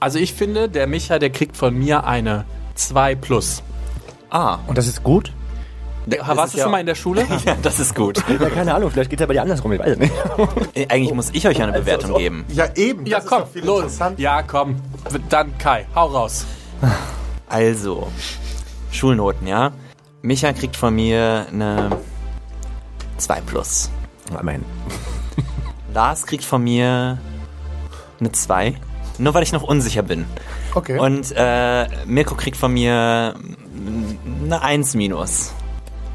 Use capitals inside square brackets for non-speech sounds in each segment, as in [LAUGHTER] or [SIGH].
Also ich finde, der Micha, der kriegt von mir eine 2 plus. Ah, Und das ist gut? Warst du ja- schon mal in der Schule? [LAUGHS] ja, das ist gut. Ja, keine Ahnung, vielleicht geht es ja bei dir andersrum, ich weiß es nicht. [LAUGHS] Äh, Eigentlich muss ich euch eine Bewertung geben. Ja, eben. Ja, das komm, ist doch viel los. Ja, komm. Dann Kai, hau raus. Also, Schulnoten, ja. Micha kriegt von mir eine 2 plus. Immerhin. Lars kriegt von mir eine 2. Nur weil ich noch unsicher bin. Okay. Und äh, Mirko kriegt von mir eine 1 minus.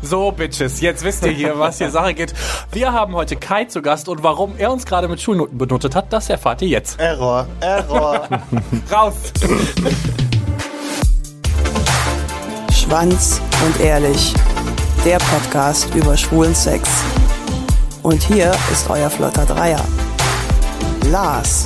So, Bitches, jetzt wisst ihr hier, was hier Sache geht. Wir haben heute Kai zu Gast und warum er uns gerade mit Schulnoten benotet hat, das erfahrt ihr jetzt. Error, Error. [LAUGHS] Raus! Schwanz und ehrlich. Der Podcast über schwulen Sex. Und hier ist euer flotter Dreier. Lars,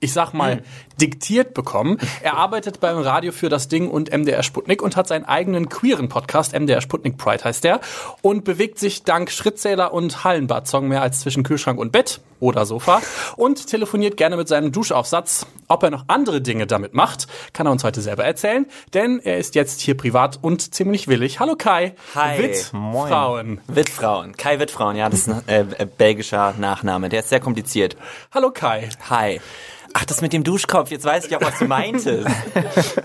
ich sag mal, diktiert bekommen. Er [LAUGHS] arbeitet beim Radio für das Ding und MDR Sputnik und hat seinen eigenen queeren Podcast, MDR Sputnik Pride heißt der, und bewegt sich dank Schrittzähler und Hallenbad-Song mehr als zwischen Kühlschrank und Bett oder Sofa und telefoniert gerne mit seinem Duschaufsatz. Ob er noch andere Dinge damit macht, kann er uns heute selber erzählen, denn er ist jetzt hier privat und ziemlich willig. Hallo Kai. Hi. Witt, Moin. Frauen. Wittfrauen. Kai Wittfrauen, ja, das ist ein äh, äh, belgischer Nachname. Der ist sehr kompliziert. Hallo Kai. Hi. Ach, das mit dem Duschkopf, jetzt weiß ich auch, was du meintest. [LAUGHS]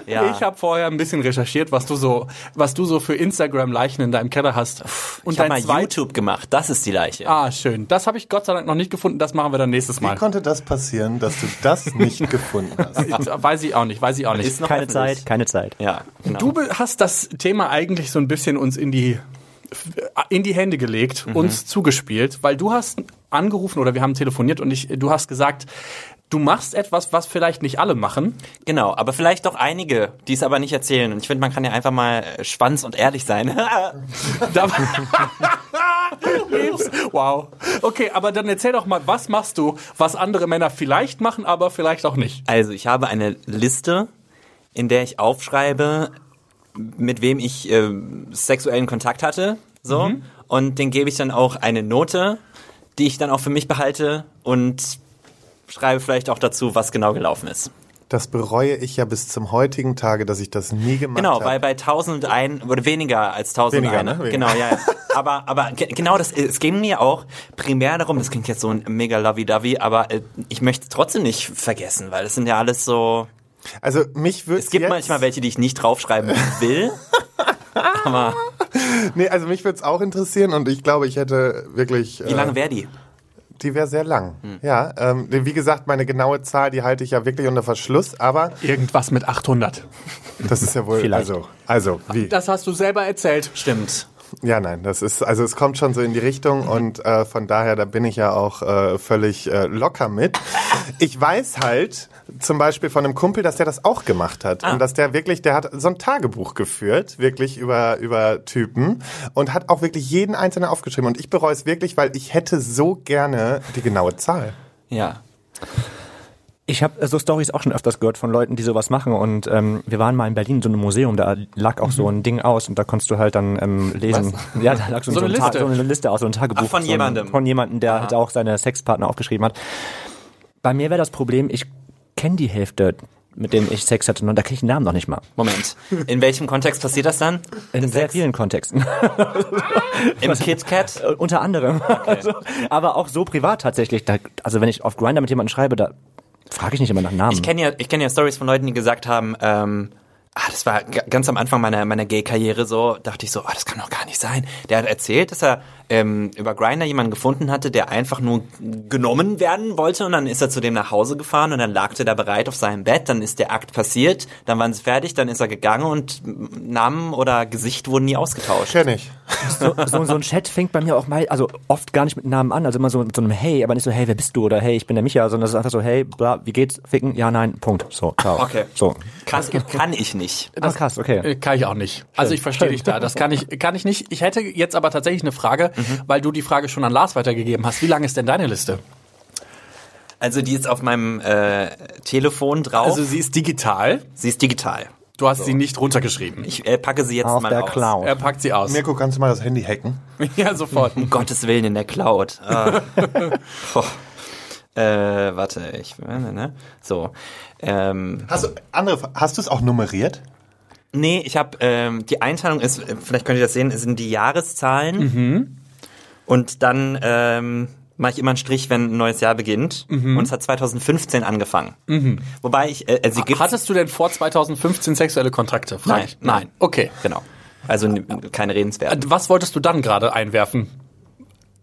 Ja. Ich habe vorher ein bisschen recherchiert, was du so, was du so für Instagram-Leichen in deinem Keller hast. Und ich habe mal zweit- YouTube gemacht, das ist die Leiche. Ah, schön. Das habe ich Gott sei Dank noch nicht gefunden. Das machen wir dann nächstes Wie Mal. konnte das passieren, dass du das nicht gefunden hast? [LAUGHS] Weiß ich auch nicht, weiß ich auch nicht. Ist noch Keine. Zeit, keine Zeit. Ja, genau. Du hast das Thema eigentlich so ein bisschen uns in die in die Hände gelegt, uns zugespielt, weil du hast angerufen oder wir haben telefoniert und ich, du hast gesagt, du machst etwas, was vielleicht nicht alle machen. Genau, aber vielleicht doch einige, die es aber nicht erzählen. Und ich finde, man kann ja einfach mal äh, Schwanz und ehrlich sein. [LAUGHS] [LAUGHS] Wow. Okay, aber dann erzähl doch mal, was machst du, was andere Männer vielleicht machen, aber vielleicht auch nicht. also, ich habe eine Liste, in der ich aufschreibe, mit wem ich äh, sexuellen Kontakt hatte. So. Mhm. Und den gebe ich dann auch eine Note, die ich dann auch für mich behalte und schreibe vielleicht auch dazu, was genau gelaufen ist. Das bereue ich ja bis zum heutigen Tage, dass ich das nie gemacht Genau, habe. weil bei 1001 oder weniger als 1001. Weniger, ne? Weniger. Genau, ja. [LAUGHS] Aber, aber ge- genau das, es ging mir auch primär darum, das klingt jetzt so ein mega lovey-dovey, aber äh, ich möchte es trotzdem nicht vergessen, weil das sind ja alles so, also mich würde es gibt manchmal welche, die ich nicht draufschreiben [LAUGHS] will. aber Nee, also mich würde es auch interessieren und ich glaube, ich hätte wirklich. wie lange wäre die? Die wäre sehr lang. Ja, ähm, wie gesagt, meine genaue Zahl, die halte ich ja wirklich unter Verschluss, aber Irgendwas mit 800. das ist ja wohl. Vielleicht. Also, also wie? Das hast du selber erzählt. Stimmt. Ja, nein, das ist, also es kommt schon so in die Richtung und äh, von daher, da bin ich ja auch äh, völlig äh, locker mit. Ich weiß halt zum Beispiel von einem Kumpel, dass der das auch gemacht hat und dass der wirklich, der hat so ein Tagebuch geführt, wirklich über, über Typen und hat auch wirklich jeden einzelnen aufgeschrieben und ich bereue es wirklich, weil ich hätte so gerne die genaue Zahl. Ja. Ich habe so Stories auch schon öfters gehört von Leuten, die sowas machen. Und ähm, wir waren mal in Berlin in so einem Museum, da lag auch so ein Ding aus und da konntest du halt dann ähm, lesen. Ja, da lag so, So so, eine ein Ta- Liste. so eine Liste aus, so ein Tagebuch. Ach, von so ein, jemandem. Von jemandem, der halt auch seine Sexpartner aufgeschrieben hat. Bei mir wäre das Problem, ich kenne die Hälfte, mit denen ich Sex hatte, und da kriege ich den Namen noch nicht mal. Moment. In welchem Kontext passiert das dann? In sehr vielen Kontexten. [LAUGHS] Im KitKat? Äh, Unter anderem. Also, [LAUGHS] aber auch so privat tatsächlich. Da, also wenn ich auf Grinder mit jemandem schreibe, da frage ich nicht immer nach Namen. Ich kenne ja, ich kenne ja Stories von Leuten, die gesagt haben, ähm, ah, das war ganz am Anfang meiner meiner Gay-Karriere so, dachte ich so, ah, das kann doch gar nicht sein. Der hat erzählt, dass er ähm, über Grinder jemanden gefunden hatte, der einfach nur genommen werden wollte und dann ist er zu dem nach Hause gefahren und dann lag der da bereit auf seinem Bett, dann ist der Akt passiert, dann waren sie fertig, dann ist er gegangen und Namen oder Gesicht wurden nie ausgetauscht. Kenn ich. So, so, so ein Chat fängt bei mir auch mal, also oft gar nicht mit Namen an, also immer so mit so einem Hey, aber nicht so Hey, wer bist du oder Hey, ich bin der Micha, sondern es ist einfach so Hey, bla, wie geht's? Ficken? Ja, nein, Punkt. So, ciao. Okay. So. Kann, kann ich nicht. Das, ah, krass, okay. Äh, Kann ich auch nicht. Also ich verstehe dich da. Das kann ich, kann ich nicht. Ich hätte jetzt aber tatsächlich eine Frage, weil du die Frage schon an Lars weitergegeben hast. Wie lang ist denn deine Liste? Also die ist auf meinem äh, Telefon drauf. Also sie ist digital. sie ist digital. Du hast sie nicht runtergeschrieben. Ich äh, packe sie jetzt Auf mal der aus. Cloud. Er packt sie aus. Mirko, kannst du mal das Handy hacken? [LAUGHS] Ja, sofort. Um Gottes Willen in der Cloud. Ah. [LAUGHS] Boah. äh, warte, ich ne, ne. So. Ähm, Hast du, andere, hast du es auch nummeriert? nee, ich habe ähm, die Einteilung ist, äh, vielleicht könnt ihr das sehen, sind die Jahreszahlen. Und dann ähm, mache ich immer einen Strich, wenn ein neues Jahr beginnt. Und es hat 2015 angefangen. Wobei ich, äh, also sie gibt Hattest du denn vor 2015 sexuelle Kontakte? Frag Nein, ich. nein. Okay. genau. Also keine redenswerten. Was wolltest du dann gerade einwerfen?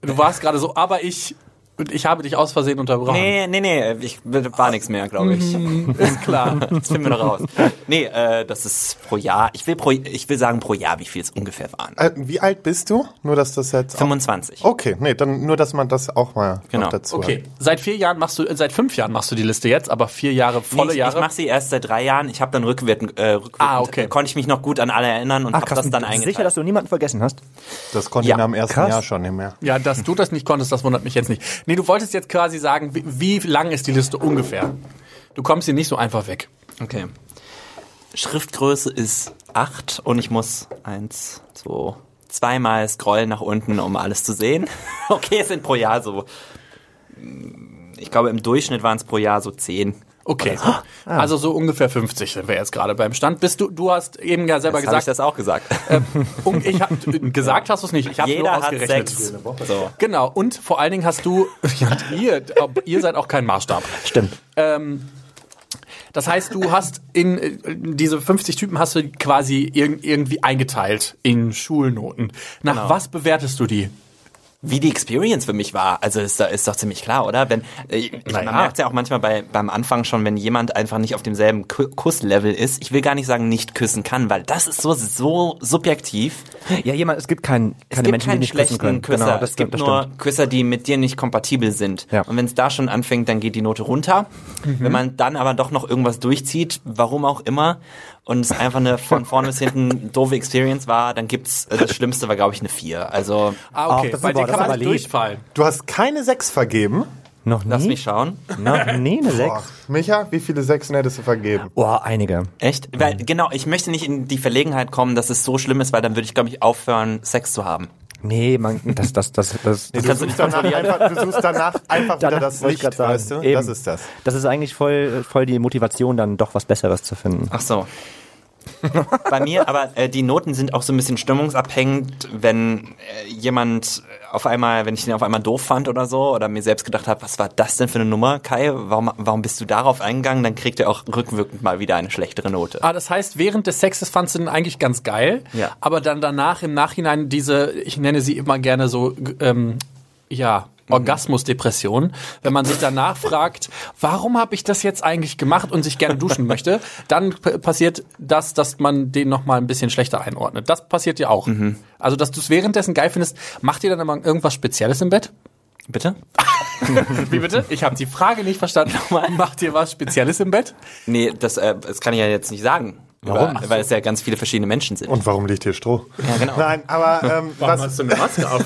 Du warst gerade so, aber ich, und ich habe dich aus Versehen unterbrochen. Nee, nee, nee, ich war nichts mehr, glaube ich. Ist [LAUGHS] klar. Das finden wir noch raus. Nee, äh, das ist pro Jahr. Ich will pro, ich will sagen pro Jahr, wie viel es ungefähr waren. Äh, wie alt bist du? Nur, dass das jetzt. Auch, 25. okay, nee, dann nur, dass man das auch mal Genau. dazu Okay, seit vier Jahren machst du, äh, seit fünf Jahren machst du die Liste jetzt, aber vier Jahre, volle nee, ich, Jahre. Ich mache sie erst seit drei Jahren. Ich habe dann rückwirkend, äh, rückwirkend Ah, okay. konnte ich mich noch gut an alle erinnern und habe das dann Sicher, eingeteilt. dass du niemanden vergessen hast? hat. Das konnte Ja, ich nach dem ersten krass. Jahr schon nicht mehr. ja, dass du das nicht konntest, das wundert mich jetzt nicht. Nee, du wolltest jetzt quasi sagen, wie, wie lang ist die Liste ungefähr? Du kommst hier nicht so einfach weg. Okay. Schriftgröße ist 8 und ich muss eins, zwei, zweimal scrollen nach unten, um alles zu sehen. [LAUGHS] Okay, es sind pro Jahr so. mm, Ich glaube, im Durchschnitt waren es pro Jahr so 10. Okay. Also so ungefähr 50 sind wir jetzt gerade beim Stand. Bist du, du hast eben ja selber ich gesagt, das auch gesagt. um, ich hab, gesagt hast du es nicht, ich habe nur Jeder hat ausgerechnet. sechs. So. Genau, und vor allen Dingen hast du, [LAUGHS] ja, ihr, ihr seid auch kein Maßstab. Stimmt. Ähm, das heißt, du hast in äh, diese 50 Typen hast du quasi irg irgendwie eingeteilt in Schulnoten. Nach Genau. was bewertest du die? Wie die Experience für mich war, also ist, da- ist doch ziemlich klar, oder? Wenn äh, ich, Naja. man merkt ja auch manchmal bei, beim Anfang schon, wenn jemand einfach nicht auf demselben Ku- Kusslevel ist. Ich will gar nicht sagen, nicht küssen kann, weil das ist so so subjektiv. Ja, jemand, es gibt kein, Es keine gibt Menschen, die keinen nicht küssen schlechten können. Küsser. Genau, das es gibt das nur stimmt. Küsser, die mit dir nicht kompatibel sind. Ja. Und wenn es da schon anfängt, dann geht die Note runter. Mhm. Wenn man dann aber doch noch irgendwas durchzieht, warum auch immer, und es einfach eine von vorne bis hinten doofe Experience war, dann gibt's äh, das Schlimmste war, glaube ich, eine 4. Also Ah, okay. Ach, das Bei dir kann das man durchfallen. Du hast keine sechs vergeben. Noch nie? lass mich schauen. Noch nie eine Boah. Sechs? Micha, wie viele Sechsen hättest du vergeben? Boah, einige. Echt? Weil, genau, ich möchte nicht in die Verlegenheit kommen, dass es so schlimm ist, weil dann würde ich, glaube ich, aufhören, Sex zu haben. Nee, man, das, das, das, das, Du kannst du suchst, danach einfach, du suchst danach einfach wieder Danach das wollte ich Licht, sagen. weißt du? Eben. Das ist das. das ist eigentlich voll, voll die Motivation, dann doch was Besseres zu finden. Ach so. [LAUGHS] Bei mir, aber äh, die Noten sind auch so ein bisschen stimmungsabhängig, wenn äh, jemand auf einmal, wenn ich den auf einmal doof fand oder so, oder mir selbst gedacht habe, was war das denn für eine Nummer, Kai? Warum, warum bist du darauf eingegangen? Dann kriegt er auch rückwirkend mal wieder eine schlechtere Note. Ah, das heißt, während des Sexes fandst du den eigentlich ganz geil, Ja. aber dann danach im Nachhinein diese, ich nenne sie immer gerne so, ähm, ja, Orgasmusdepression, wenn man sich danach [LAUGHS] fragt, warum habe ich das jetzt eigentlich gemacht und sich gerne duschen möchte, dann passiert das, dass man den noch mal ein bisschen schlechter einordnet. Das passiert ja auch. Also, dass du es währenddessen geil findest, macht ihr dann immer irgendwas Spezielles im Bett? Bitte? [LAUGHS] Wie bitte? Ich habe die Frage nicht verstanden. Macht ihr was Spezielles im Bett? Nee, das, äh, das kann ich ja jetzt nicht sagen. Warum? Weil, weil es ja ganz viele verschiedene Menschen sind. Und warum liegt hier Stroh? ja, genau. Nein, aber [LAUGHS] ähm, was, du eine Maske auf?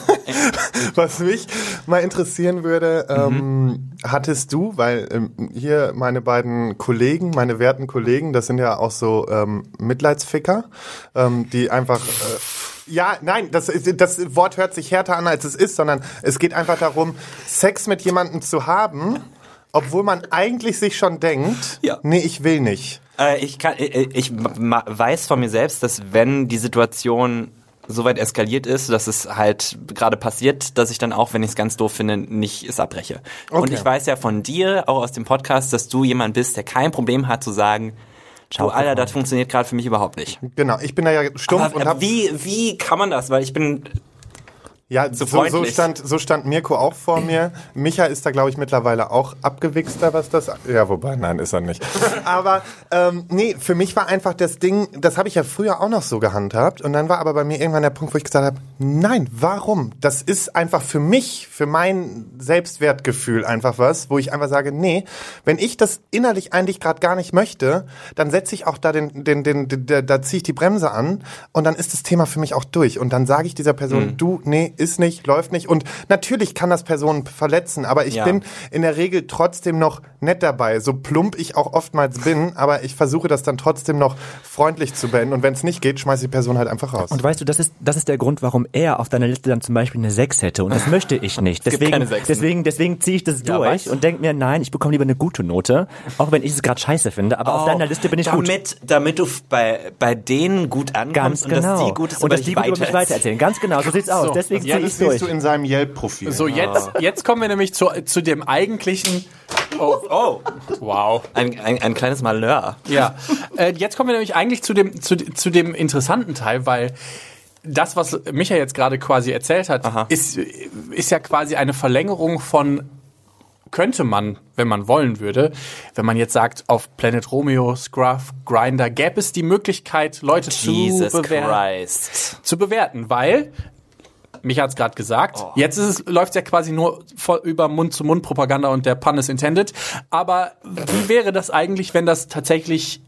[LAUGHS] was mich mal interessieren würde, ähm, hattest du, weil ähm, hier meine beiden Kollegen, meine werten Kollegen, das sind ja auch so ähm, Mitleidsficker, ähm, die einfach äh, ja, nein, das, ist- das Wort hört sich härter an, als es ist, sondern es geht einfach darum, Sex mit jemandem zu haben, obwohl man eigentlich sich schon denkt, Ja. nee, ich will nicht. Äh, ich kann, äh, ich ma- weiß von mir selbst, dass wenn die Situation so weit eskaliert ist, dass es halt gerade passiert, dass ich dann auch, wenn ich es ganz doof finde, nicht es abbreche. Und Okay. ich weiß ja von dir, auch aus dem Podcast, dass du jemand bist, der kein Problem hat zu sagen, du Alter, das funktioniert gerade für mich überhaupt nicht. Genau, ich bin da ja stumpf Aber und äh, hab, wie, wie kann man das? Weil ich bin, Ja, so, so, freundlich. stand, so stand Mirko auch vor mir. Micha ist da, glaube ich, mittlerweile auch abgewichster, was das. Ja, wobei, nein, ist er nicht. [LAUGHS] Aber ähm, nee, für mich war einfach das Ding, das habe ich ja früher auch noch so gehandhabt. Und dann war aber bei mir irgendwann der Punkt, wo ich gesagt habe, nein, warum? Das ist einfach für mich, für mein Selbstwertgefühl einfach was, wo ich einfach sage, nee, wenn ich das innerlich eigentlich gerade gar nicht möchte, dann setze ich auch da den, den, den, den, da, da ziehe ich die Bremse an und dann ist das Thema für mich auch durch. Und dann sage ich dieser Person, Mhm. du, nee, ist nicht, läuft nicht. Und natürlich kann das Personen verletzen, aber ich Ja. bin in der Regel trotzdem noch nett dabei. So plump ich auch oftmals bin, aber ich versuche das dann trotzdem noch freundlich zu beenden. Und wenn es nicht geht, schmeiß die Person halt einfach raus. Und weißt du, das ist, das ist der Grund, warum er auf deiner Liste dann zum Beispiel eine 6 hätte. Und das möchte ich nicht. Deswegen, deswegen, deswegen ziehe ich das Ja, durch was? und denke mir, nein, ich bekomme lieber eine gute Note. Auch wenn ich es gerade scheiße finde. Aber auf deiner Liste bin ich gut. Oh, damit, Damit du bei, bei denen gut ankommst Ganz und genau. dass die Gutes und über dass dich die gut über mich weitererzählen. Ganz genau, so sieht's aus. So. Deswegen ja, das siehst durch. du in seinem Yelp-Profil. So, jetzt, jetzt kommen wir nämlich zu, zu dem eigentlichen. Oh, Oh, wow. ein, ein, ein kleines Malheur. Ja, äh, jetzt kommen wir nämlich eigentlich zu dem, zu, zu dem interessanten Teil, weil das, was Micha jetzt gerade quasi erzählt hat, Aha. ist, ist ja quasi eine Verlängerung von könnte man, wenn man wollen würde, wenn man jetzt sagt, auf Planet Romeo, Scruff, Grinder, gäbe es die Möglichkeit, Leute Jesus zu, bewer Christ. zu bewerten, weil Micha hat es gerade gesagt. Oh. Jetzt ist es, läuft ja quasi nur voll über Mund-zu-Mund-Propaganda und der Pun is intended. Aber wie wäre das eigentlich, wenn das tatsächlich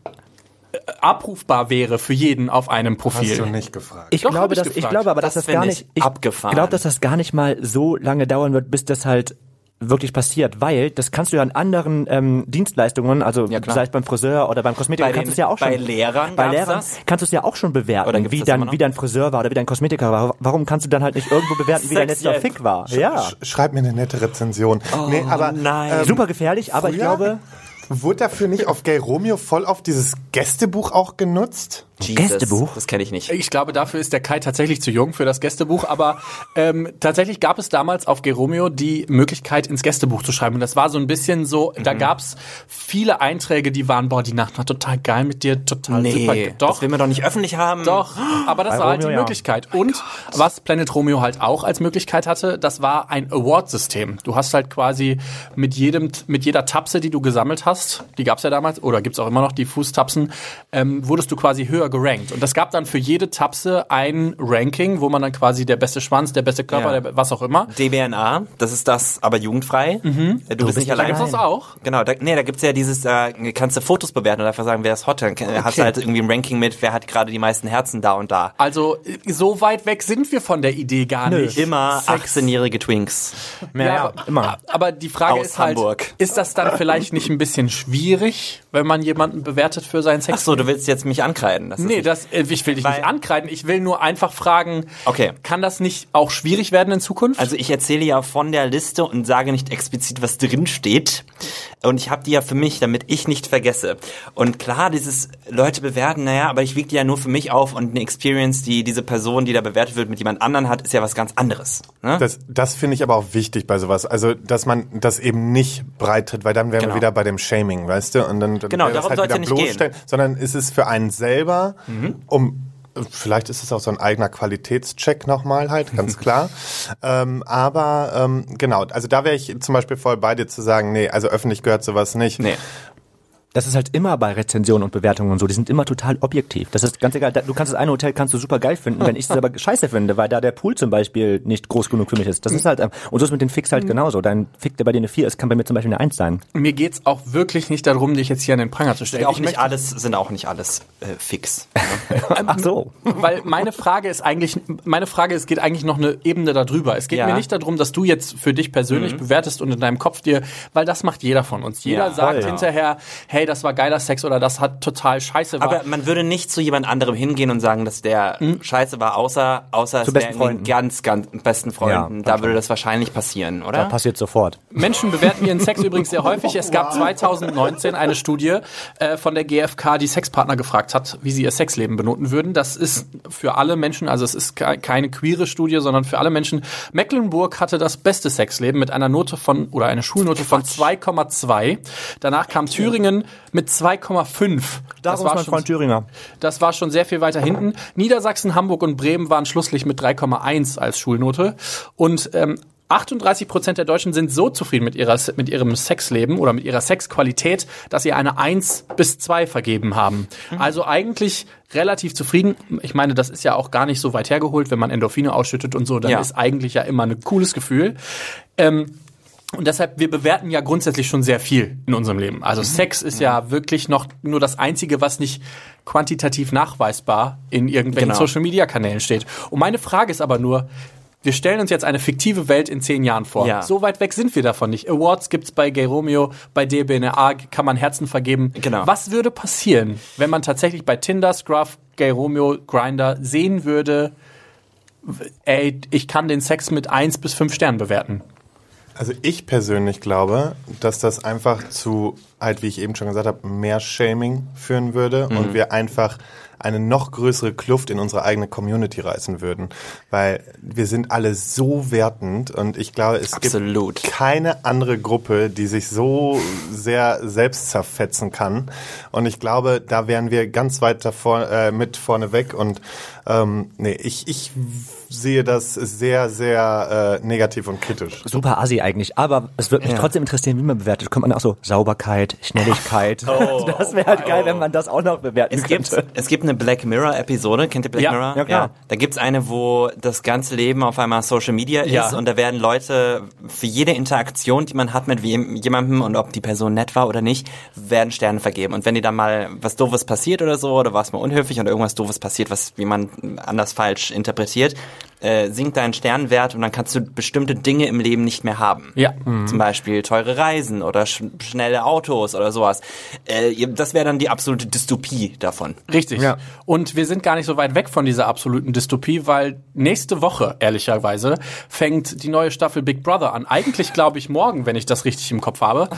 äh, abrufbar wäre für jeden auf einem Hast du Profil? nicht gefragt. Ich Doch, glaube, ich dass, ich gefragt. glaube aber, dass Das das, gar nicht, ich ich abgefahren. glaube, dass das gar nicht mal so lange dauern wird, bis das halt wirklich passiert, weil das kannst du ja an anderen ähm, Dienstleistungen, also Ja, es beim Friseur oder beim Kosmetiker, Bei kannst du es ja auch schon. bei Lehrern bei Lehrern das? kannst du es ja auch schon Oder bewerten, wie dein, wie dein Friseur war oder wie dein Kosmetiker war. Warum kannst du dann halt nicht irgendwo bewerten, wie dein letzter. Fick war? Ja. Sch- Schreib mir eine nette Rezension. nee, aber nein. ähm, Super gefährlich, aber ich glaube, [LAUGHS] Wurde dafür nicht auf Gay Romeo voll auf dieses Gästebuch auch genutzt? Jesus, Gästebuch? Das kenne ich nicht. Ich glaube, dafür ist der Kai tatsächlich zu jung für das Gästebuch, aber ähm, tatsächlich gab es damals auf Geromeo die Möglichkeit, ins Gästebuch zu schreiben. Und das war so ein bisschen so, da gab es viele Einträge, die waren, boah, die Nacht war total geil mit dir, total super. Nee, Doch, das will man doch nicht öffentlich haben. Doch, aber das Bei war halt die Romeo, ja. Möglichkeit. Und was Planet Romeo halt auch als Möglichkeit hatte, das war ein Award-System. Du hast halt quasi mit jedem, mit jeder Tapse, die du gesammelt hast, die gab's ja damals, oder gibt's auch immer noch, die Fußtapsen, ähm, wurdest du quasi höher gerankt. Und es gab dann für jede Tapse ein Ranking, wo man dann quasi der beste Schwanz, der beste Körper, Ja. der, was auch immer. DBNA, das ist das, aber jugendfrei. Mhm. Äh, Du, bist nicht allein. gibt's das auch? Genau, da, nee, da gibt's ja dieses, äh, kannst du Fotos bewerten und einfach sagen, wer ist hot. Dann äh, hast du halt irgendwie ein Ranking mit, wer hat gerade die meisten Herzen da und da. Also, äh, so weit weg sind wir von der Idee gar nicht. Immer Sex 18-jährige Twinks. ja, ja, aber, immer. aber die Frage Aus ist halt, Hamburg. ist das dann vielleicht nicht ein bisschen schwierig, wenn man jemanden bewertet für seinen Sex? Ach so, du willst jetzt mich ankreiden. Das Nee, nicht- das, äh, ich will dich Weil- nicht ankreiden. Ich will nur einfach fragen, Okay. kann das nicht auch schwierig werden in Zukunft? Also ich erzähle ja von der Liste und sage nicht explizit, was drin steht. Und ich habe die ja für mich, damit ich nicht vergesse. Und klar, dieses Leute bewerten, naja, aber ich wiege die ja nur für mich auf und eine Experience, die diese Person, die da bewertet wird, mit jemand anderen hat, ist ja was ganz anderes. Ne? Das, das finde ich aber auch wichtig bei sowas. Also, dass man das eben nicht breit tritt, weil dann wären Genau. wir wieder bei dem Shaming, weißt du? Und dann, dann Genau, darum soll's ja nicht gehen. Mhm. Sondern ist es für einen selber, um Vielleicht ist es auch so ein eigener Qualitätscheck nochmal halt, ganz [LAUGHS] klar. ähm, aber ähm, genau, also da wäre ich zum Beispiel voll bei dir zu sagen, nee, also öffentlich gehört sowas nicht. Nee. Das ist halt immer bei Rezensionen und Bewertungen und so. Die sind immer total objektiv. Das ist ganz egal. Du kannst das eine Hotel kannst du super geil finden, wenn ich es aber [LAUGHS] scheiße finde, weil da der Pool zum Beispiel nicht groß genug für mich ist. Das ist halt, ähm, und so ist mit den Fix halt genauso. Dein Fick, der bei dir eine 4 ist, kann bei mir zum Beispiel eine 1 sein. Mir geht's auch wirklich nicht darum, dich jetzt hier an den Pranger zu stellen. Auch Ich nicht alles, sind auch nicht alles äh, fix. [LAUGHS] Ach so. Weil meine Frage ist eigentlich, meine Frage, es geht eigentlich noch eine Ebene darüber. Es geht Ja. mir nicht darum, dass du jetzt für dich persönlich bewertest und in deinem Kopf dir, weil das macht jeder von uns. Jeder Ja, sagt voll, ja. hinterher, hey, das war geiler Sex oder das hat total scheiße war. Aber man würde nicht zu jemand anderem hingehen und sagen, dass der scheiße war, außer, außer es Zu wäre besten Freunden. ganz, ganz besten Freunden. Ja, da würde das wahrscheinlich passieren, Da oder? passiert sofort. Menschen bewerten ihren Sex übrigens sehr häufig. Es gab [LAUGHS] 2019 eine Studie äh, von der GfK, die Sexpartner gefragt hat, wie sie ihr Sexleben benoten würden. Das ist für alle Menschen, also es ist ke- keine queere Studie, sondern für alle Menschen. Mecklenburg hatte das beste Sexleben mit einer Note von oder einer Schulnote von 2,2. Danach kam Thüringen mit 2,5. Da das war mein schon, Freund Thüringer. das war schon sehr viel weiter hinten. Niedersachsen, Hamburg und Bremen waren schlusslich mit 3,1 als Schulnote. Und ähm, 38 Prozent der Deutschen sind so zufrieden mit, ihrer, mit ihrem Sexleben oder mit ihrer Sexqualität, dass sie eine 1 bis 2 vergeben haben. Also eigentlich relativ zufrieden. Ich meine, das ist ja auch gar nicht so weit hergeholt, wenn man Endorphine ausschüttet und so, dann Ja. ist eigentlich ja immer ein cooles Gefühl. Ähm, und deshalb, wir bewerten ja grundsätzlich schon sehr viel in unserem Leben. Also Sex ist ja wirklich noch nur das Einzige, was nicht quantitativ nachweisbar in irgendwelchen Genau. Social-Media-Kanälen steht. Und meine Frage ist aber nur, wir stellen uns jetzt eine fiktive Welt in zehn Jahren vor. Ja. So weit weg sind wir davon nicht. Awards gibt's bei Gay Romeo, bei DBNA kann man Herzen vergeben. Genau. Was würde passieren, wenn man tatsächlich bei Tinder, Scruff, Gay Romeo, Grinder sehen würde, ey, ich kann den Sex mit eins bis fünf Sternen bewerten? Also ich persönlich glaube, dass das einfach zu, halt wie ich eben schon gesagt habe, mehr Shaming führen würde und wir einfach eine noch größere Kluft in unsere eigene Community reißen würden. Weil wir sind alle so wertend und ich glaube, es Absolut. gibt keine andere Gruppe, die sich so sehr selbst zerfetzen kann. Und ich glaube, da wären wir ganz weit davor, äh, mit vorne weg. Und ähm, nee, ich, ich sehe das sehr, sehr äh, negativ und kritisch. Super assi eigentlich, aber es würde mich Ja. trotzdem interessieren, wie man bewertet. Kommt man auch so Sauberkeit, Schnelligkeit. [LAUGHS] das wäre halt geil, wenn man das auch noch bewerten Es gibt, könnte. es gibt eine Black Mirror Episode, kennt ihr Black Ja, Mirror? ja, klar. Da gibt's eine, wo das ganze Leben auf einmal Social Media ist Ja. und da werden Leute für jede Interaktion, die man hat mit jemandem und ob die Person nett war oder nicht, werden Sterne vergeben. Und wenn dir dann mal was Doofes passiert oder so, oder warst mal unhöflich oder irgendwas Doofes passiert, was jemand anders falsch interpretiert, äh, sinkt dein Sternwert und dann kannst du bestimmte Dinge im Leben nicht mehr haben. Ja. Zum Beispiel teure Reisen oder sch schnelle Autos oder sowas. Äh, das wäre dann die absolute Dystopie davon. Richtig. Ja. Und wir sind gar nicht so weit weg von dieser absoluten Dystopie, weil nächste Woche, ehrlicherweise, fängt die neue Staffel Big Brother an. Eigentlich glaube ich morgen, wenn ich das richtig im Kopf habe.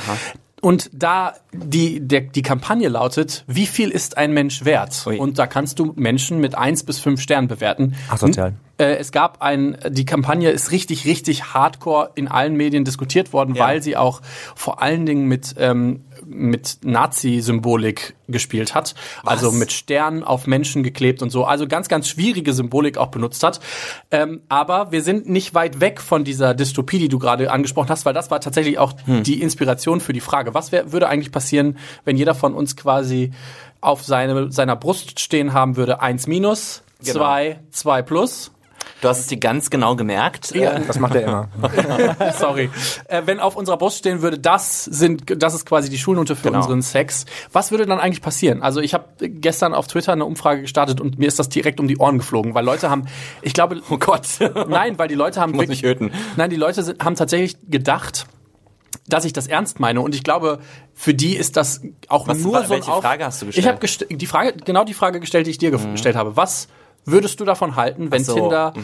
Und da die, der, die Kampagne lautet, wie viel ist ein Mensch wert? Ui. Und da kannst du Menschen mit eins bis fünf Sternen bewerten. Asozial. Äh, es gab ein, die Kampagne ist richtig, richtig hardcore in allen Medien diskutiert worden, Ja. weil sie auch vor allen Dingen mit, ähm, mit Nazi-Symbolik gespielt hat. Also mit Sternen auf Menschen geklebt und so. Also ganz, ganz schwierige Symbolik auch benutzt hat. Ähm, aber wir sind nicht weit weg von dieser Dystopie, die du gerade angesprochen hast, weil das war tatsächlich auch die Inspiration für die Frage. Was wär, würde eigentlich passieren, wenn jeder von uns quasi auf seine, seiner Brust stehen haben würde, eins minus, Genau. zwei, zwei plus. Du hast es dir ganz genau gemerkt. Ja. Äh, Das macht er immer. [LAUGHS] Sorry. Äh, wenn auf unserer Brust stehen würde, das sind, das ist quasi die Schulnote für Genau. unseren Sex. Was würde dann eigentlich passieren? Also ich habe gestern auf Twitter eine Umfrage gestartet und mir ist das direkt um die Ohren geflogen, weil Leute haben, ich glaube, [LAUGHS] oh Gott, nein, weil die Leute haben töten. Nein, die Leute sind, haben tatsächlich gedacht, dass ich das ernst meine und ich glaube, für die ist das auch Was- nur so ein welche Auf Frage hast du Ich gestellt? habe gest die Frage, genau die Frage gestellt, die ich dir gef- gestellt habe. Was würdest du davon halten, wenn so, Tinder,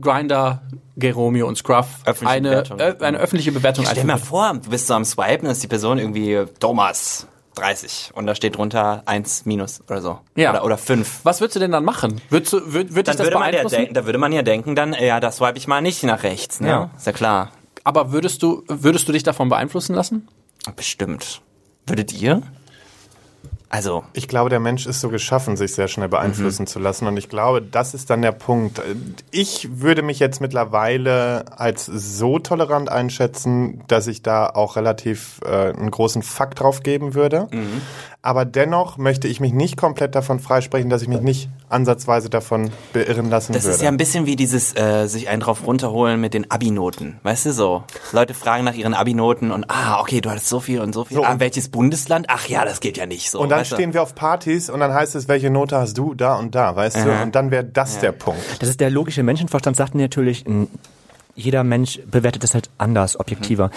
Grinder, Geromeo und Scruff Öffentliche eine, Bewertung. ö, eine öffentliche Bewertung Stell dir mal vor, du bist so am Swipen, ist die Person irgendwie Thomas 30 und da steht drunter 1 minus oder so. Ja. Oder, oder 5. Was würdest du denn dann machen? Würdest du, würd, würd Dann das würde, man ja denken, da würde man ja denken, dann, ja, da swipe ich mal nicht nach rechts, ne? Ja. Ist ja klar. Aber würdest du, würdest du dich davon beeinflussen lassen? Bestimmt. Würdet ihr? Also, Ich glaube, der Mensch ist so geschaffen, sich sehr schnell beeinflussen zu lassen. Und ich glaube, das ist dann der Punkt. Ich würde mich jetzt mittlerweile als so tolerant einschätzen, dass ich da auch relativ äh, einen großen Fakt drauf geben würde. Aber dennoch möchte ich mich nicht komplett davon freisprechen, dass ich mich nicht ansatzweise davon beirren lassen das würde. ist ja ein bisschen wie dieses äh, sich einen drauf runterholen mit den Abi-Noten. Weißt du so? Leute fragen nach ihren Abi-Noten und ah, okay, du hattest so viel und so viel. So, ah, welches Bundesland? Ach ja, das geht ja nicht so. und dann du? stehen wir auf Partys und dann heißt es, welche Note hast du da und da, weißt du? Aha. Und dann wäre das der Punkt. Das ist der logische Menschenverstand, sagt natürlich, jeder Mensch bewertet das halt anders, objektiver.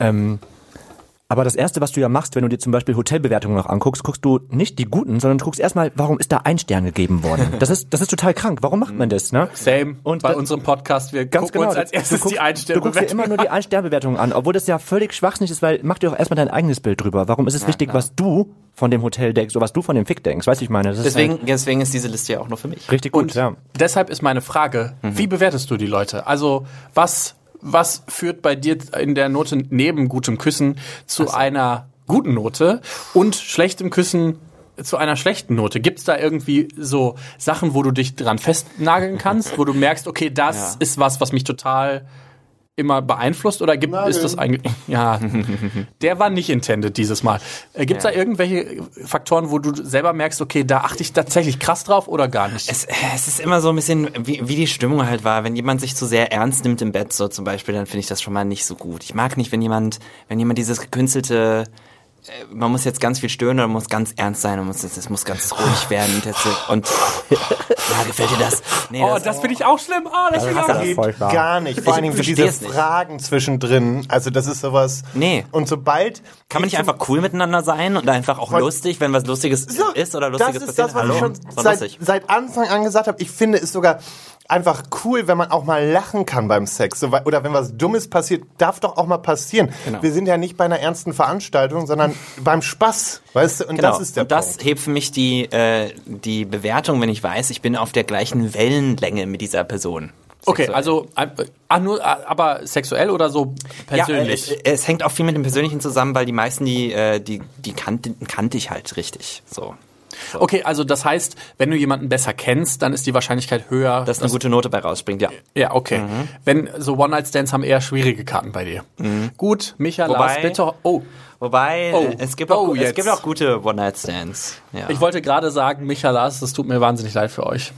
Ähm, aber das Erste, was du ja machst, wenn du dir zum Beispiel Hotelbewertungen noch anguckst, guckst du nicht die guten, sondern du guckst erstmal, warum ist da ein Stern gegeben worden? [LAUGHS] Das ist, das ist total krank. Warum macht man das? Ne? Same. Und bei da- unserem Podcast, wir Ganz gucken genau. uns als erstes guckst, die Einstellung Du guckst dir immer nur die [LAUGHS] Ein-Stern-Bewertungen an, obwohl das ja völlig schwachsinnig ist, weil mach dir doch erstmal dein eigenes Bild drüber. Warum ist es wichtig, was du von dem Hotel denkst, oder was du von dem Fick denkst? Weißt du, ich meine? Das ist Deswegen, deswegen ist diese Liste ja auch nur für mich. halt richtig gut, Und ja. deshalb ist meine Frage, wie bewertest du die Leute? Also was, was führt bei dir in der Note neben gutem Küssen zu einer guten Note und schlechtem Küssen zu einer schlechten Note? Gibt's da irgendwie so Sachen, wo du dich dran festnageln kannst, wo du merkst, okay, das Ja. ist was, was mich total immer beeinflusst oder gibt ist das eigentlich [LAUGHS] ja der war nicht intended dieses Mal äh, gibt's Ja. da irgendwelche Faktoren wo du selber merkst okay da achte ich tatsächlich krass drauf oder gar nicht Es, es ist immer so ein bisschen, wie, wie die Stimmung halt war. Wenn jemand sich zu sehr ernst nimmt im Bett, so zum Beispiel, dann finde ich das schon mal nicht so gut. Ich mag nicht, wenn jemand, wenn jemand dieses gekünstelte, äh, man muss jetzt ganz viel stöhnen oder muss ganz ernst sein und muss, es muss ganz ruhig werden. Und [LAUGHS] ja, gefällt dir das? Nee, oh das finde ich auch schlimm oh das auch das geht voll klar. gar nicht. Vor Ich allen Dingen so diese es nicht. Fragen zwischendrin. Also das ist sowas. Nee. Und sobald Kann man nicht einfach cool miteinander sein und einfach auch lustig, wenn was Lustiges ist oder Lustiges das ist passiert? das, was Hallo? ich schon seit, seit Anfang an gesagt habe. Ich finde es sogar einfach cool, wenn man auch mal lachen kann beim Sex. So, Oder wenn was Dummes passiert, darf doch auch mal passieren. Genau. Wir sind ja nicht bei einer ernsten Veranstaltung, sondern beim Spaß. Weißt du? Und Genau. das ist der und das Punkt. hebt für mich die, äh, die Bewertung, wenn ich weiß, ich bin auf der gleichen Wellenlänge mit dieser Person. okay Sexuell. also äh, ah, nur äh, aber sexuell oder so persönlich Ja, äh, es, es hängt auch viel mit dem Persönlichen zusammen, weil die meisten, die, äh, die, die kannte, kannte ich halt richtig. So. Okay also das heißt wenn du jemanden besser kennst dann ist die Wahrscheinlichkeit höher Dass eine gute Note bei rausspringt, ja. Ja, okay. Mhm. Wenn so One-Night-Stands haben eher schwierige Karten bei dir. Gut, Micha, Wobei- Lars, bitte. Oh, Wobei, Oh. es, gibt auch, Oh, es gibt auch gute One-Night-Stands. Ja. ich wollte gerade sagen, Micha, Lars, das tut mir wahnsinnig leid für euch.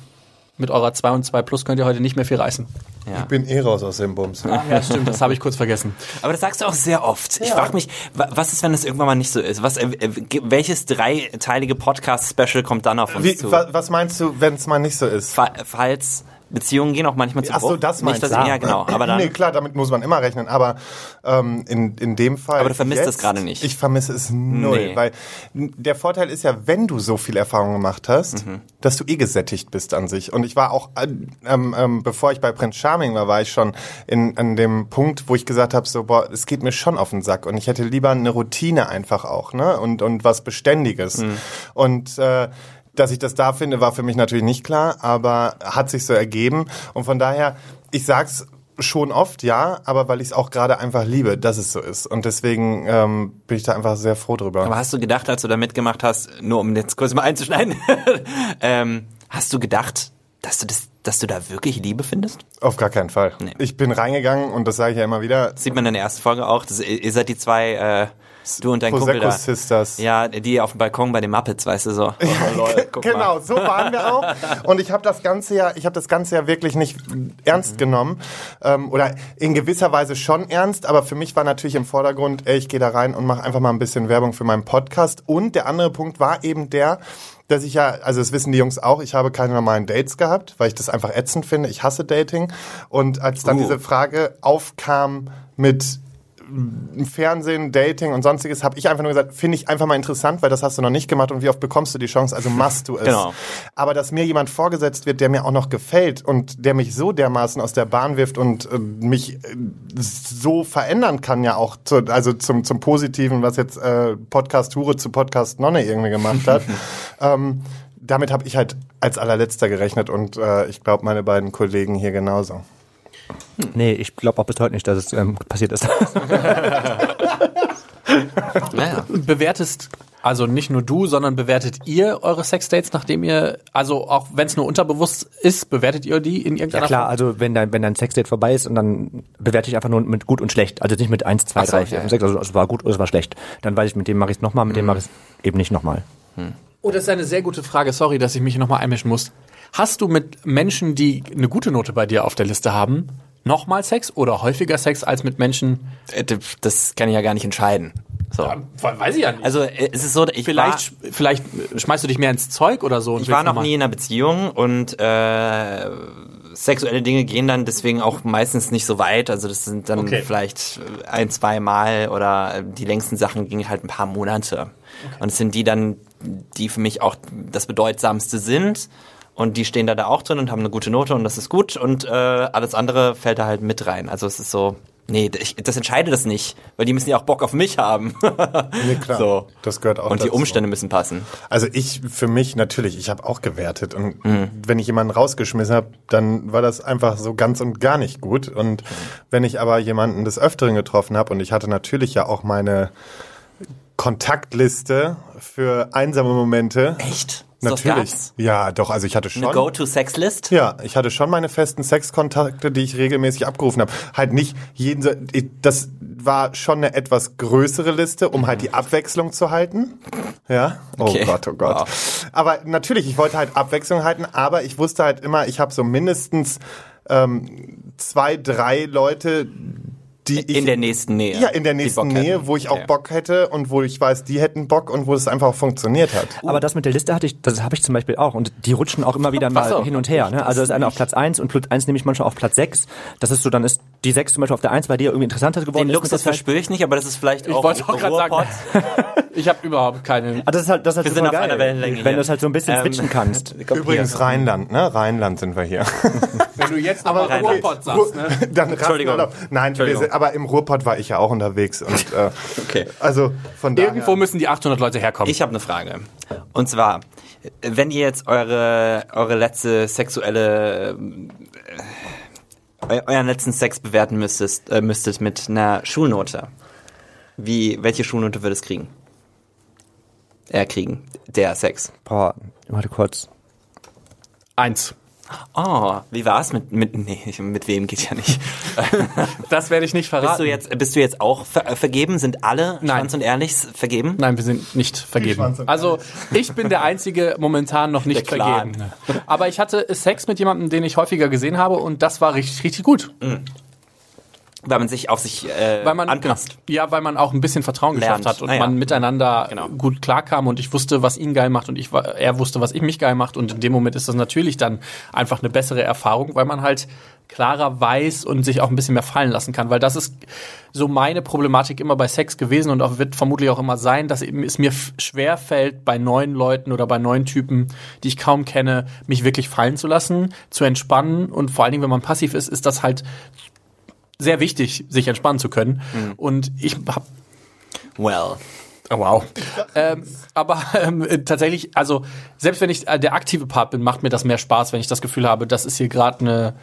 Mit eurer 2 und 2 Plus könnt ihr heute nicht mehr viel reißen. ja. Ich bin eh raus aus dem Bums. Ja, stimmt, das habe ich kurz vergessen. Aber das sagst du auch sehr oft. Ich frage mich, wa- was ist, wenn das irgendwann mal nicht so ist? Was, äh, äh, welches dreiteilige Podcast-Special kommt dann auf uns Wie, zu? wa, was meinst du, wenn es mal nicht so ist? Fa- Falls Beziehungen gehen auch manchmal zu Ach so, das meinst Nicht, dass, du. Ja, genau. Aber dann, nee, klar, damit muss man immer rechnen. Aber ähm, in, in dem Fall. Aber du vermisst jetzt, es gerade nicht. Ich vermisse es null. Nee. Weil der Vorteil ist ja, wenn du so viel Erfahrung gemacht hast, Mhm. dass du eh gesättigt bist an sich. Und ich war auch, äh, ähm, ähm, bevor ich bei Prince Charming war, war ich schon in, an dem Punkt, wo ich gesagt habe, so, boah, es geht mir schon auf den Sack. Und ich hätte lieber eine Routine einfach auch, ne? Und, und was Beständiges. Mhm. Und äh, dass ich das da finde, war für mich natürlich nicht klar, aber hat sich so ergeben. Und von daher, ich sag's schon oft, ja, aber weil ich es auch gerade einfach liebe, dass es so ist. Und deswegen ähm, bin ich da einfach sehr froh drüber. aber hast du gedacht, als du da mitgemacht hast, nur um jetzt kurz mal einzuschneiden, [LAUGHS] ähm, hast du gedacht, dass du das, dass du da wirklich Liebe findest? Auf gar keinen Fall. Nee. Ich bin reingegangen und das sage ich ja immer wieder. Das sieht man in der ersten Folge auch. Das, ihr seid die zwei, äh, du und dein Kumpel da. Sisters. Ja, die auf dem Balkon bei den Muppets, weißt du so. Oh, lol, guck [LAUGHS] genau, mal. so waren wir auch. Und ich habe das ganze ja, ich habe das ganze ja wirklich nicht ernst genommen ähm, oder in gewisser Weise schon ernst. Aber für mich war natürlich im Vordergrund, ey, ich gehe da rein und mache einfach mal ein bisschen Werbung für meinen Podcast. Und der andere Punkt war eben der, dass ich ja, also das wissen die Jungs auch, ich habe keine normalen Dates gehabt, weil ich das einfach ätzend finde. Ich hasse Dating. Und als dann Uh. diese Frage aufkam mit Fernsehen, Dating und sonstiges, habe ich einfach nur gesagt, finde ich einfach mal interessant, weil das hast du noch nicht gemacht und wie oft bekommst du die Chance, also machst du es. Genau. Aber dass mir jemand vorgesetzt wird, der mir auch noch gefällt und der mich so dermaßen aus der Bahn wirft und äh, mich äh, so verändern kann ja auch, zu, also zum, zum Positiven, was jetzt äh, Podcast Hure zu Podcast Nonne irgendwie gemacht hat. [LAUGHS] ähm, damit habe ich halt als allerletzter gerechnet und äh, ich glaube meine beiden Kollegen hier genauso. Nee, ich glaube auch bis heute nicht, dass es ähm, passiert ist. [LAUGHS] Naja. Bewertest, also nicht nur du, sondern bewertet ihr eure Sexdates, nachdem ihr, also auch wenn es nur unterbewusst ist, bewertet ihr die in Ja irgendeiner klar, Form? also wenn dein, wenn dein Sexdate vorbei ist und dann bewerte ich einfach nur mit gut und schlecht. Also nicht mit 1, 2, Ach so, 3, 4, ja, 5, 6, also es war gut oder es war schlecht. Dann weiß ich, mit dem mache ich es nochmal, mit dem mache ich es eben nicht nochmal. Oh, das ist eine sehr gute Frage. Sorry, dass ich mich nochmal einmischen muss. Hast du mit Menschen, die eine gute Note bei dir auf der Liste haben, nochmal Sex oder häufiger Sex als mit Menschen? Äh, Das kann ich ja gar nicht entscheiden. So. weiß ich ja nicht. Also äh, es ist so, ich vielleicht, war, vielleicht schmeißt du dich mehr ins Zeug oder so. ich war noch nie in einer Beziehung und äh, sexuelle Dinge gehen dann deswegen auch meistens nicht so weit. Also das sind dann Okay. vielleicht ein, zwei Mal oder äh, die längsten Sachen gingen halt ein paar Monate. Und es sind die dann, die für mich auch das Bedeutsamste sind. Und die stehen da, da auch drin und haben eine gute Note und das ist gut. Und äh, alles andere fällt da halt mit rein. Also es ist so, nee, ich, das entscheide das nicht, weil die müssen ja auch Bock auf mich haben. Nee, klar. [LAUGHS] So. Das gehört auch Und die dazu. Umstände müssen passen. Also ich, für mich natürlich, ich habe auch gewertet. Und Mhm. wenn ich jemanden rausgeschmissen habe, dann war das einfach so ganz und gar nicht gut. Und wenn ich aber jemanden des Öfteren getroffen habe, und ich hatte natürlich ja auch meine Kontaktliste für einsame Momente. Echt? Was Natürlich. Ja, doch, also ich hatte schon. Eine Go-to-Sex-List? Ja, ich hatte schon meine festen Sexkontakte, die ich regelmäßig abgerufen habe. Halt nicht jeden, das war schon eine etwas größere Liste, um halt die Abwechslung zu halten. Ja. Oh Okay. Gott, oh Gott. Aber natürlich, ich wollte halt Abwechslung halten, aber ich wusste halt immer, ich habe so mindestens ähm, zwei, drei Leute, die ich In der nächsten Nähe. ja, in der nächsten Nähe, hätten. wo ich auch Okay. Bock hätte und wo ich weiß, die hätten Bock und wo es einfach auch funktioniert hat. Aber das mit der Liste hatte ich, das habe ich zum Beispiel auch. Und die rutschen auch immer wieder mal so. hin und her. Ne? Also das ist einer auf Platz 1 und Platz 1 nehme ich manchmal auf Platz 6. Das ist so, dann ist die 6 zum Beispiel auf der 1 bei dir irgendwie interessanter geworden. Den Luxus verspüre ich nicht, aber das ist vielleicht Ich auch wollte auch gerade sagen, [LAUGHS] ich habe überhaupt keine. Ah, das ist halt, das ist halt Wir sind super auf geil. einer Wellenlänge Wenn du das halt so ein bisschen Ähm, switchen kannst. [LAUGHS] Übrigens Rheinland, ne? Rheinland sind wir hier. [LAUGHS] Wenn du jetzt aber Rheinland. Ruhrpott sagst, ne? Dann Entschuldigung. auf. Nein, Entschuldigung. sind, aber im Ruhrpott war ich ja auch unterwegs und äh, Okay. also von daher. Irgendwo müssen die 800 Leute herkommen. Ich habe eine Frage. Und zwar, wenn ihr jetzt eure, eure letzte sexuelle, äh, eu- euren letzten Sex bewerten müsstet, äh, müsstet mit einer Schulnote, wie, welche Schulnote würde es kriegen? Er kriegen, der Sex. Boah, warte kurz. Eins. Oh, wie war's mit, mit, nee, mit wem geht ja nicht. [LAUGHS] Das werde ich nicht verraten. Bist du jetzt, bist du jetzt auch ver äh, vergeben? Sind alle Nein. Schwanz und Ehrlich vergeben? Nein, wir sind nicht vergeben. Also ich bin der einzige momentan noch nicht vergeben. Aber ich hatte Sex mit jemandem, den ich häufiger gesehen habe und das war richtig, richtig gut. Weil man sich auf sich äh, Weil man anpasst. Ja, weil man auch ein bisschen Vertrauen Lernt. geschafft hat und Ah, ja. man miteinander Genau. gut klarkam und ich wusste, was ihn geil macht und ich war, er wusste, was ich mich geil macht und in dem Moment ist das natürlich dann einfach eine bessere Erfahrung, weil man halt klarer weiß und sich auch ein bisschen mehr fallen lassen kann, weil das ist so meine Problematik immer bei Sex gewesen und auch wird vermutlich auch immer sein, dass eben es mir schwer fällt, bei neuen Leuten oder bei neuen Typen, die ich kaum kenne, mich wirklich fallen zu lassen, zu entspannen und vor allen Dingen, wenn man passiv ist, ist das halt sehr wichtig, sich entspannen zu können. Und ich habe Well. Oh, wow. ähm, aber ähm, äh, tatsächlich, also selbst wenn ich äh, der aktive Part bin, macht mir das mehr Spaß, wenn ich das Gefühl habe, das ist hier gerade eine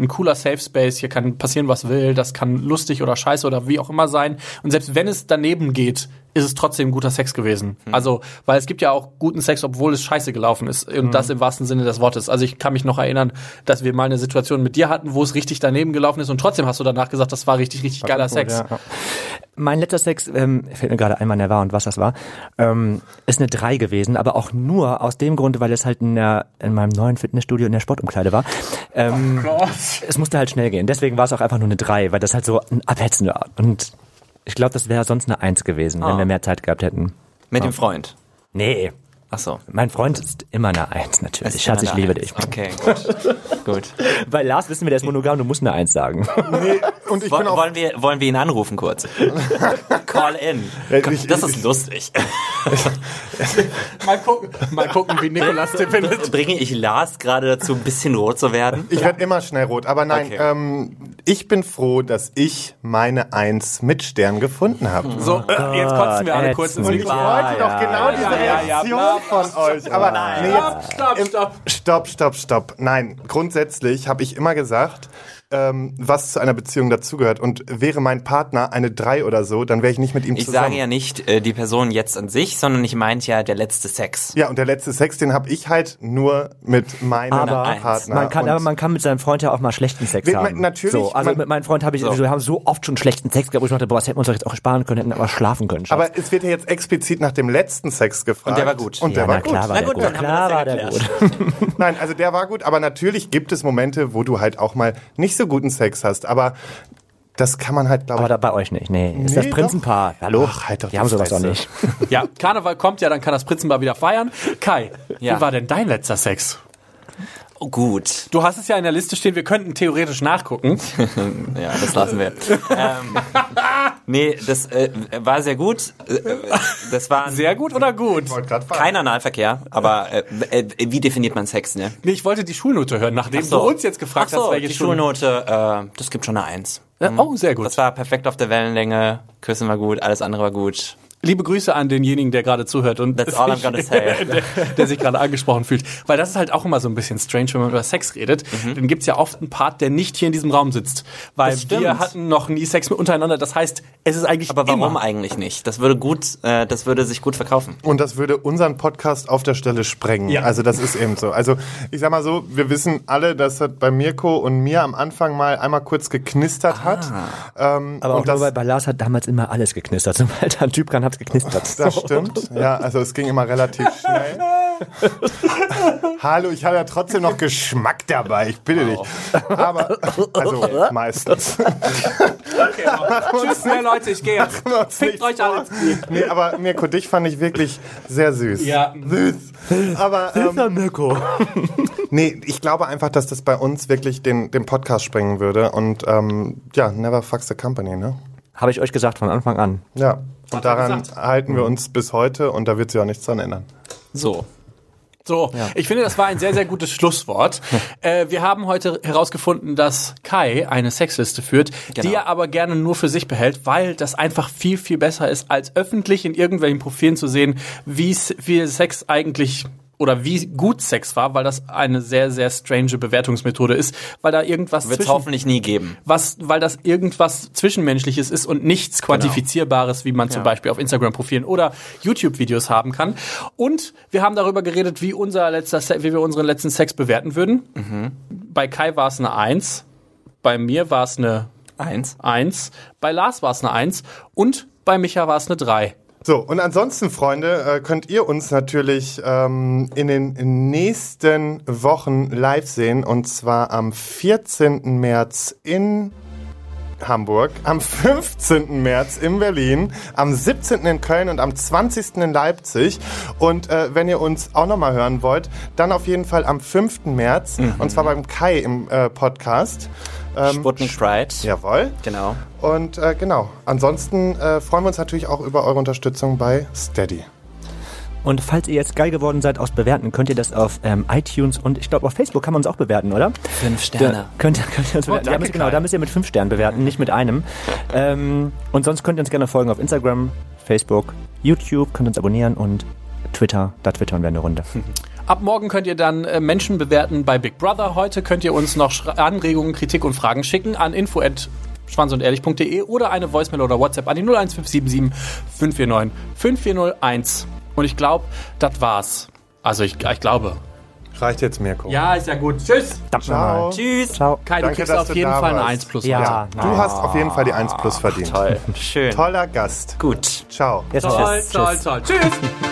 ein cooler Safe Space, hier kann passieren, was will, das kann lustig oder scheiße oder wie auch immer sein. Und selbst wenn es daneben geht, ist es trotzdem guter Sex gewesen. Also, weil es gibt ja auch guten Sex, obwohl es scheiße gelaufen ist. Und das im wahrsten Sinne des Wortes. Also ich kann mich noch erinnern, dass wir mal eine Situation mit dir hatten, wo es richtig daneben gelaufen ist und trotzdem hast du danach gesagt, das war richtig, richtig geiler Sex. Ja. Mein letzter Sex, ähm, fällt mir gerade ein, wann er war und was das war, ähm, ist eine 3 gewesen, aber auch nur aus dem Grund, weil es halt in, der, in meinem neuen Fitnessstudio in der Sportumkleide war. Ähm, es musste halt schnell gehen. Deswegen war es auch einfach nur eine 3, weil das halt so ein Abhetzen war. Und ich glaube, das wäre sonst eine 1 gewesen, wenn wir mehr Zeit gehabt hätten. Mit dem Freund. Nee, Ach so. mein Freund ist immer eine 1 natürlich. Ist Schatz, ich liebe dich. Eins. Okay, gut. gut. Bei Lars wissen wir, der ist monogam, du musst eine 1 sagen. Nee, und ich Woll, bin auch wollen, wir, wollen wir ihn anrufen kurz? Call in. ich- Das ist lustig. Mal gucken, mal gucken, wie Nikolas den findet. Bringe ich Lars gerade dazu, ein bisschen rot zu werden? Ich werde immer schnell rot, aber nein, Okay. ähm, ich bin froh, dass ich meine Eins mit Stern gefunden habe. So, äh, jetzt kotzen wir alle kurz ins ätzend. Ich wollte doch genau diese ja, ja, Reaktion von euch. Aber nee, jetzt, Stopp, stopp, stopp. Stopp, stopp, stopp. Nein, grundsätzlich habe ich immer gesagt, ähm, was zu einer Beziehung dazugehört. Und wäre mein Partner eine Drei oder so, dann wäre ich nicht mit ihm Ich zusammen. sage ja nicht äh, die Person jetzt an sich, sondern ich meinte ja der letzte Sex. ja, und der letzte Sex, den habe ich halt nur mit meinem Aber Partner. man kann, aber man kann mit seinem Freund ja auch mal schlechten Sex Mit- haben. natürlich, So, also man- mit meinem Freund habe ich, So. wir haben so oft schon schlechten Sex gehabt, wo ich dachte, boah, das hätten wir uns doch jetzt auch sparen können, hätten aber schlafen können. Schatz. aber es wird ja jetzt explizit nach dem letzten Sex gefragt. Und der war gut. Und der ja, war na klar gut. war Na der gut, gut. dann haben wir Klar das ja war der gut. [LAUGHS] Nein, also der war gut, aber natürlich gibt es Momente, wo du halt auch mal nicht so guten Sex hast. Aber das kann man halt, glaube Aber ich. da bei euch nicht. Nee, ist Nee, das Prinzenpaar. Hallo? Ach, halt doch die haben sowas doch nicht. Ja, Karneval kommt ja, dann kann das Prinzenbar wieder feiern. Kai, Ja. wie war denn dein letzter Sex? Oh, gut. Du hast es ja in der Liste stehen, wir könnten theoretisch nachgucken. [LAUGHS] Ja, das lassen wir. ähm, nee, das äh, war sehr gut. Äh, Das war Sehr gut oder gut? grad fragen. kein Analverkehr, aber äh, äh, wie definiert man Sex, ne? Nee, ich wollte die Schulnote hören, nachdem So. du uns jetzt gefragt Ach so, hast, welche die Schulnote. Schulnote, äh, das gibt schon eine Eins. Ja, oh, sehr gut. Das war perfekt auf der Wellenlänge, Küssen war gut, alles andere war gut. Liebe Grüße an denjenigen, der gerade zuhört und That's [LAUGHS] all I'm gonna say. [LAUGHS] der, der sich gerade angesprochen fühlt. Weil das ist halt auch immer so ein bisschen strange, wenn man über Sex redet. Dann gibt's ja oft einen Part, der nicht hier in diesem Raum sitzt. Weil Mhm. Wir hatten noch nie Sex mit untereinander. Das heißt, es ist eigentlich Aber warum immer. eigentlich nicht? Das würde gut, äh, das würde sich gut verkaufen. Und das würde unseren Podcast auf der Stelle sprengen. Ja. Also das ist eben so. Also ich sag mal so, wir wissen alle, dass das bei Mirko und mir am Anfang mal einmal kurz geknistert hat. Ähm, Aber auch und das, nur, weil bei Lars hat damals immer alles geknistert. [LAUGHS] Sobald ein Typ kann, hat's geknistert. das stimmt. Ja, also es ging immer relativ [LAUGHS] schnell. Hallo, ich habe ja trotzdem noch Geschmack dabei. Ich bitte dich. Aber also [LAUGHS] meistens. [LAUGHS] Tschüss, mehr Leute, ich gehe jetzt. Fickt euch alle. Nee, aber Mirko, dich fand ich wirklich sehr süß. Ja. Süß. Aber ähm, Mirko. nee, ich glaube einfach, dass das bei uns wirklich den, den Podcast sprengen würde. Und ähm, ja, never fucks the company, ne? Habe ich euch gesagt von Anfang an. Ja. Und daran gesagt. halten wir uns bis heute und da wird sich auch nichts dran ändern. So. So, ich finde, das war ein sehr, sehr gutes Schlusswort. [LAUGHS] äh, wir haben heute herausgefunden, dass Kai eine Sexliste führt, die Genau. er aber gerne nur für sich behält, weil das einfach viel, viel besser ist, als öffentlich in irgendwelchen Profilen zu sehen, wie Sex eigentlich oder wie gut Sex war, weil das eine sehr, sehr strange Bewertungsmethode ist, weil da irgendwas Wird es zwischen, hoffentlich nie geben. was, weil das irgendwas Zwischenmenschliches ist und nichts Quantifizierbares, wie man zum Beispiel auf Instagram-Profilen oder YouTube-Videos haben kann. Und wir haben darüber geredet, wie unser letzter, wie wir unseren letzten Sex bewerten würden. Bei Kai war es eine Eins, bei mir war es eine Eins. Eins, bei Lars war es eine Eins und bei Micha war es eine Drei. So, und ansonsten, Freunde, äh, könnt ihr uns natürlich ähm, in den nächsten Wochen live sehen. Und zwar am 14. März in Hamburg, am 15. März in Berlin, am 17. in Köln und am 20. in Leipzig. Und äh, wenn ihr uns auch nochmal hören wollt, dann auf jeden Fall am 5. März, und zwar beim Kai im äh, Podcast. Ähm, Sputnik Pride. Jawohl. Genau. Und äh, genau, ansonsten äh, freuen wir uns natürlich auch über eure Unterstützung bei Steady. Und falls ihr jetzt geil geworden seid aus Bewerten, könnt ihr das auf ähm, iTunes und ich glaube auf Facebook kann man uns auch bewerten, oder? Fünf Da Sterne. könnt, ihr- [LAUGHS] könnt ihr uns bewerten. danke, da müsst, genau, da müsst ihr mit fünf Sternen bewerten, nicht mit einem. Ähm, und sonst könnt ihr uns gerne folgen auf Instagram, Facebook, YouTube, könnt uns abonnieren und Twitter, da twittern wir eine Runde. [LAUGHS] Ab morgen könnt ihr dann äh, Menschen bewerten bei Big Brother. Heute könnt ihr uns noch Anregungen, Kritik und Fragen schicken an info schwanzundehrlich.de oder eine Voicemail oder WhatsApp an die 01577 549 5401. Und ich glaube, das war's. Also ich, ich glaube. Reicht jetzt, Mirko. Ja, ist ja gut. Tschüss. Ciao. Tschüss. Ciao. Kai, du Danke, kriegst dass auf du jeden da Fall eine warst. 1 plus. Ja, Du hast auf jeden Fall die 1 plus verdient. Toll. Schön. Toller Gast. Gut. Ciao. Jetzt Toll, toll, toll. Tschüss.